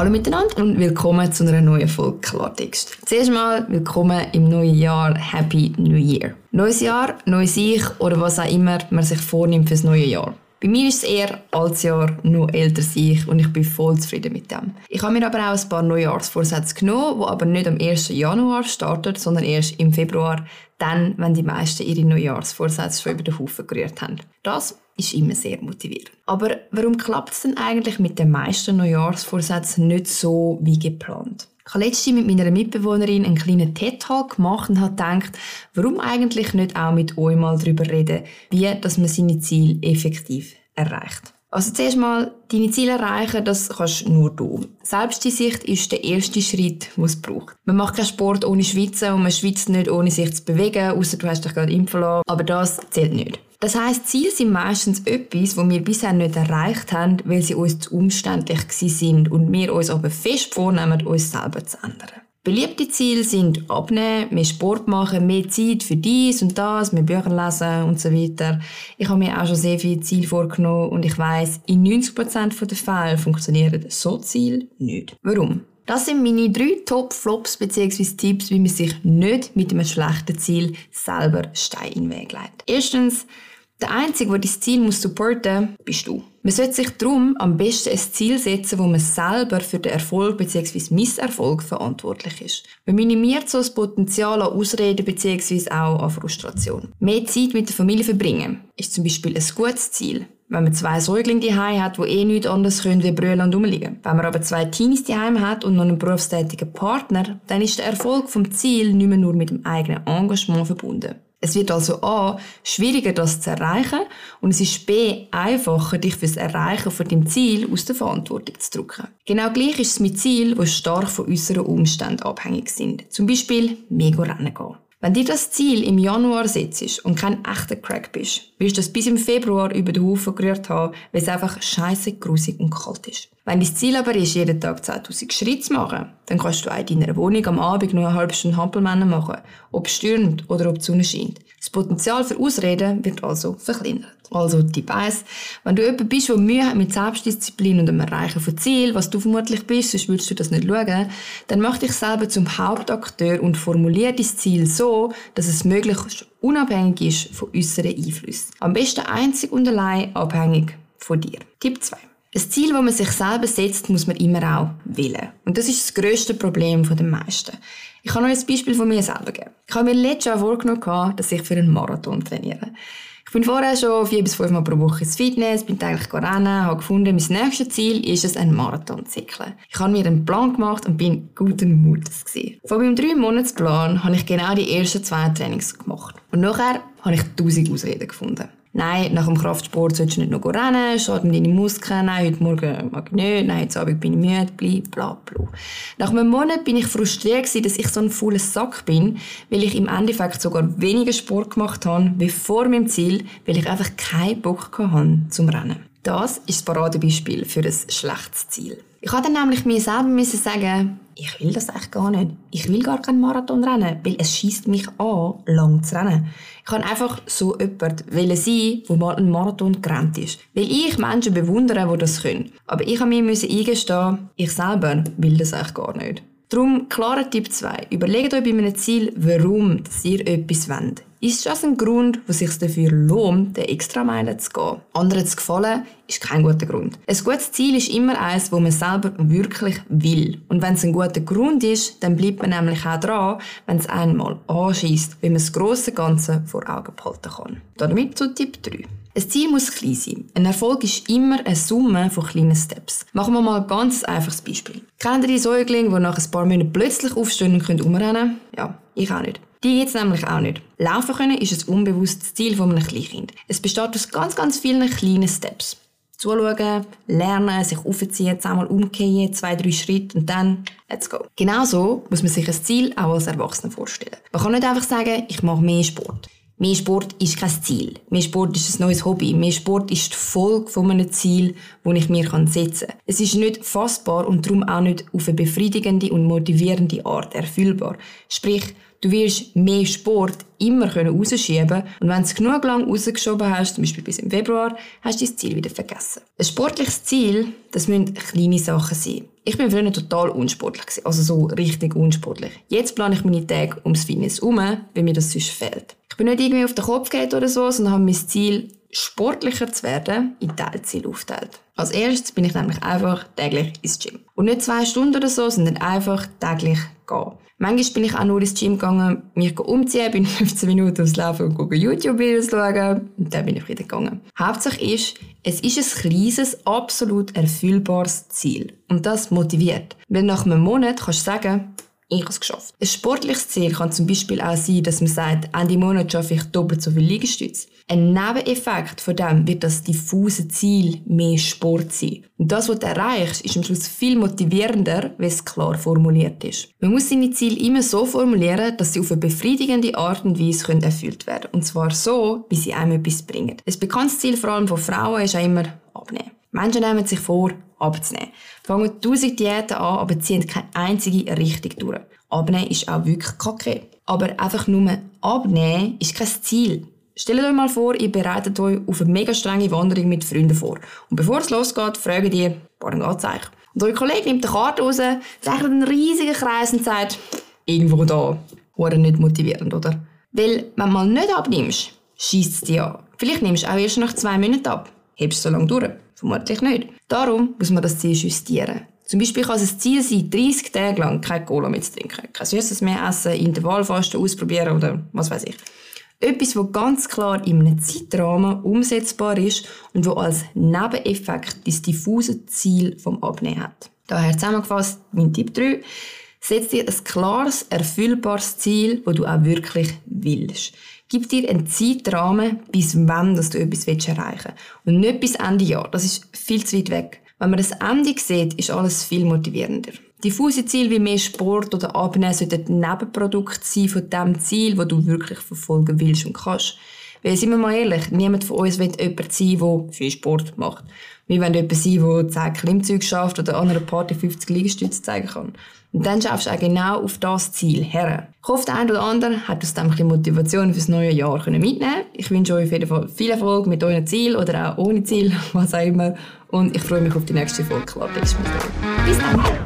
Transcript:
Hallo miteinander und willkommen zu einer neuen Folge Klartext. Zuerst mal willkommen im neuen Jahr, Happy New Year. Neues Jahr, neues Ich oder was auch immer man sich vornimmt fürs neue Jahr. Bei mir ist es eher als Jahr noch älter sich und ich bin voll zufrieden mit dem. Ich habe mir aber auch ein paar Neujahrsvorsätze genommen, die aber nicht am 1. Januar starten, sondern erst im Februar, dann, wenn die meisten ihre Neujahrsvorsätze schon über den Haufen gerührt haben. Das ist immer sehr motivierend. Aber warum klappt es denn eigentlich mit den meisten Neujahrsvorsätzen nicht so wie geplant? Ich habe letztens mit meiner Mitbewohnerin einen kleinen TED-Talk gemacht und habe gedacht, warum eigentlich nicht auch mit euch mal darüber reden, wie dass man seine Ziele effektiv erreicht. Also zuerst mal, deine Ziele erreichen, das kannst nur du. Selbst die Sicht ist der erste Schritt, den es braucht. Man macht keinen Sport ohne Schwitzen und man schwitzt nicht ohne sich zu bewegen, außer du hast dich gerade impfen lassen. Aber das zählt nicht. Das heisst, Ziele sind meistens etwas, was wir bisher nicht erreicht haben, weil sie uns zu umständlich sind und wir uns aber fest vornehmen, uns selber zu ändern. Beliebte Ziele sind Abnehmen, mehr Sport machen, mehr Zeit für dies und das, mehr Bücher lesen und so weiter. Ich habe mir auch schon sehr viele Ziele vorgenommen und ich weiß, in 90% der Fälle funktionieren so Ziele nicht. Warum? Das sind meine drei Top-Flops bzw. Tipps, wie man sich nicht mit einem schlechten Ziel selber Stein in den Weg legt. Erstens, der Einzige, der dein Ziel supporten muss, bist du. Man sollte sich darum am besten ein Ziel setzen, wo man selber für den Erfolg bzw. Misserfolg verantwortlich ist. Man minimiert so das Potenzial an Ausreden bzw. auch an Frustration. Mehr Zeit mit der Familie verbringen ist zum Beispiel ein gutes Ziel. Wenn man zwei Säuglinge daheim hat, die eh nichts anderes können wie brüllen und rumliegen. Wenn man aber zwei Teenies daheim hat und noch einen berufstätigen Partner, dann ist der Erfolg vom Ziel nicht mehr nur mit dem eigenen Engagement verbunden. Es wird also A, schwieriger, das zu erreichen und es ist B, einfacher, dich fürs Erreichen von dem Ziel aus der Verantwortung zu drücken. Genau gleich ist es mit Zielen, die stark von äußeren Umständen abhängig sind. Zum Beispiel mega rennen gehen. Wenn dir das Ziel im Januar setzt und kein echter Crack bist, wirst du das bis im Februar über den Haufen gerührt haben, weil es einfach scheiße, grusig und kalt ist. Wenn dein Ziel aber ist, jeden Tag 2000 Schritte zu machen, dann kannst du auch in deiner Wohnung am Abend noch eine halbe Stunde Hampelmänner machen, ob es stürmt oder ob die Sonne scheint. Das Potenzial für Ausreden wird also verkleinert. Also Tipp 1, wenn du jemand bist, der Mühe hat mit Selbstdisziplin und dem Erreichen von Zielen, was du vermutlich bist, sonst würdest du das nicht schauen, dann mach dich selber zum Hauptakteur und formuliere dein Ziel so, dass es möglichst unabhängig ist von äußeren Einflüssen. Am besten einzig und allein abhängig von dir. Tipp 2. Ein Ziel, das man sich selber setzt, muss man immer auch wählen. Und das ist das grösste Problem der meisten. Ich kann euch ein Beispiel von mir selber geben. Ich habe mir letztes Jahr vorgenommen, dass ich für einen Marathon trainiere. Ich bin vorher schon vier bis fünf Mal pro Woche ins Fitness, bin täglich rennen, habe gefunden, mein nächstes Ziel ist es, einen Marathon zu zickeln. Ich habe mir einen Plan gemacht und bin guten Mutes gewesen. Von meinem drei Monatsplan habe ich genau die ersten zwei Trainings gemacht. Und nachher habe ich tausend Ausreden gefunden. Nein, nach dem Kraftsport sollst du nicht noch rennen, schadet deine Muskeln, nein, heute Morgen mag ich nicht, nein, heute Abend bin ich müde, bla, bla, bla. Nach einem Monat bin ich frustriert gewesen, dass ich so ein fauler Sack bin, weil ich im Endeffekt sogar weniger Sport gemacht habe, wie vor meinem Ziel, weil ich einfach keinen Bock hatte zum Rennen. Das ist das Paradebeispiel für ein schlechtes Ziel. Ich habe dann nämlich mir selber sagen, ich will das eigentlich gar nicht. Ich will gar keinen Marathon rennen, weil es schießt mich an, lang zu rennen. Ich kann einfach so jemand sein, der mal einen Marathon gerannt ist. Weil ich Menschen bewundere, die das können. Aber ich habe mir eingestehen, ich selber will das eigentlich gar nicht. Darum, klarer Tipp 2. Überlegt euch bei einem Ziel, warum ihr etwas wollt. Ist das ein Grund, der sich dafür lohnt, den extra Meilen zu gehen? Anderen zu gefallen, ist kein guter Grund. Ein gutes Ziel ist immer eins, wo man selber wirklich will. Und wenn es ein guter Grund ist, dann bleibt man nämlich auch dran, wenn es einmal anschießt, wie man das grosse Ganze vor Augen behalten kann. Damit zu Tipp 3. Ein Ziel muss klein sein. Ein Erfolg ist immer eine Summe von kleinen Steps. Machen wir mal ein ganz einfaches Beispiel. Kennt ihr die Säuglinge, die nach ein paar Monaten plötzlich aufstehen und können umrennen? Ja, ich auch nicht. Die gibt es nämlich auch nicht. Laufen können ist ein unbewusstes Ziel von einem Kleinkind. Es besteht aus ganz, ganz vielen kleinen Steps. Zuschauen, lernen, sich aufziehen, zweimal umkehren, zwei, drei Schritte und dann let's go. Genauso muss man sich ein Ziel auch als Erwachsener vorstellen. Man kann nicht einfach sagen, ich mache mehr Sport. Mehr Sport ist kein Ziel. Mehr Sport ist ein neues Hobby. Mehr Sport ist die Folge von einem Ziel, das ich mir setzen kann. Es ist nicht fassbar und darum auch nicht auf eine befriedigende und motivierende Art erfüllbar. Sprich, Du wirst mehr Sport immer rausschieben können und wenn du es genug lang rausgeschoben hast, zum Beispiel bis im Februar, hast du dein Ziel wieder vergessen. Ein sportliches Ziel, das müssen kleine Sachen sein. Ich bin früher total unsportlich also so richtig unsportlich. Jetzt plane ich meine Tage ums Fitness um, weil mir das sonst fehlt. Ich bin nicht irgendwie auf den Kopf geht oder so, sondern habe mein Ziel sportlicher zu werden, in Teilziele aufteilt. Als erstes bin ich nämlich einfach täglich ins Gym. Und nicht zwei Stunden oder so, sondern einfach täglich gehen. Manchmal bin ich auch nur ins Gym gegangen, mich umziehen, bin 15 Minuten aufs Laufen und YouTube-Videos schauen und dann bin ich wieder gegangen. Hauptsache ist, es ist ein kleines, absolut erfüllbares Ziel. Und das motiviert. Wenn nach einem Monat kannst du sagen, ich habe es geschafft. Ein sportliches Ziel kann zum Beispiel auch sein, dass man sagt, Ende Monat schaffe ich doppelt so viel Liegestütze. Ein Nebeneffekt von dem wird das diffuse Ziel mehr Sport sein. Und das, was du erreichst, ist am Schluss viel motivierender, wenn es klar formuliert ist. Man muss seine Ziele immer so formulieren, dass sie auf eine befriedigende Art und Weise erfüllt werden können. Und zwar so, wie sie einem etwas bringen. Ein bekanntes Ziel vor allem von Frauen ist auch immer abnehmen. Menschen nehmen sich vor, abzunehmen. Fangen tausend Diäten an, aber ziehen keine einzige richtig durch. Abnehmen ist auch wirklich kacke. Aber einfach nur abnehmen ist kein Ziel. Stellt euch mal vor, ihr bereitet euch auf eine mega strenge Wanderung mit Freunden vor. Und bevor es losgeht, fragt ihr, woran geht's eigentlich? Und euer Kollege nimmt die Karte raus, zeichnet einen riesigen Kreis und sagt, irgendwo da. Oder nicht motivierend, oder? Weil, wenn du mal nicht abnimmst, schießt es dich an. Vielleicht nimmst du auch erst nach zwei Monaten ab. Hebst du so lange durch? Vermutlich nicht. Darum muss man das Ziel justieren. Zum Beispiel kann es ein Ziel sein, 30 Tage lang kein Cola mehr zu trinken, kein Süßes mehr essen, Intervallfasten ausprobieren oder was weiß ich. Etwas, das ganz klar in einem Zeitrahmen umsetzbar ist und wo als Nebeneffekt das diffuse Ziel vom Abnehmen hat. Daher zusammengefasst mein Tipp 3. Setz dir ein klares, erfüllbares Ziel, das du auch wirklich willst. Gib dir einen Zeitrahmen, bis wann dass du etwas erreichen willst. Und nicht bis Ende Jahr. Das ist viel zu weit weg. Wenn man das Ende sieht, ist alles viel motivierender. Diffuse Ziele wie mehr Sport oder Abnehmen sollten Nebenprodukt sein von dem Ziel, das du wirklich verfolgen willst und kannst. Weil, sind wir mal ehrlich, niemand von uns will jemand sein, der viel Sport macht. Wir wollen jemand sein, der 10 Klimmzüge schafft oder an einer Party 50 Liegestütze zeigen kann. Und dann schaffst du auch genau auf das Ziel her. Ich hoffe, der eine oder andere hat aus dem Motivation fürs neue Jahr mitnehmen Ich wünsche euch auf jeden Fall viel Erfolg mit euren Ziel oder auch ohne Ziel, was auch immer. Und ich freue mich auf die nächste Folge euch. Bis dann!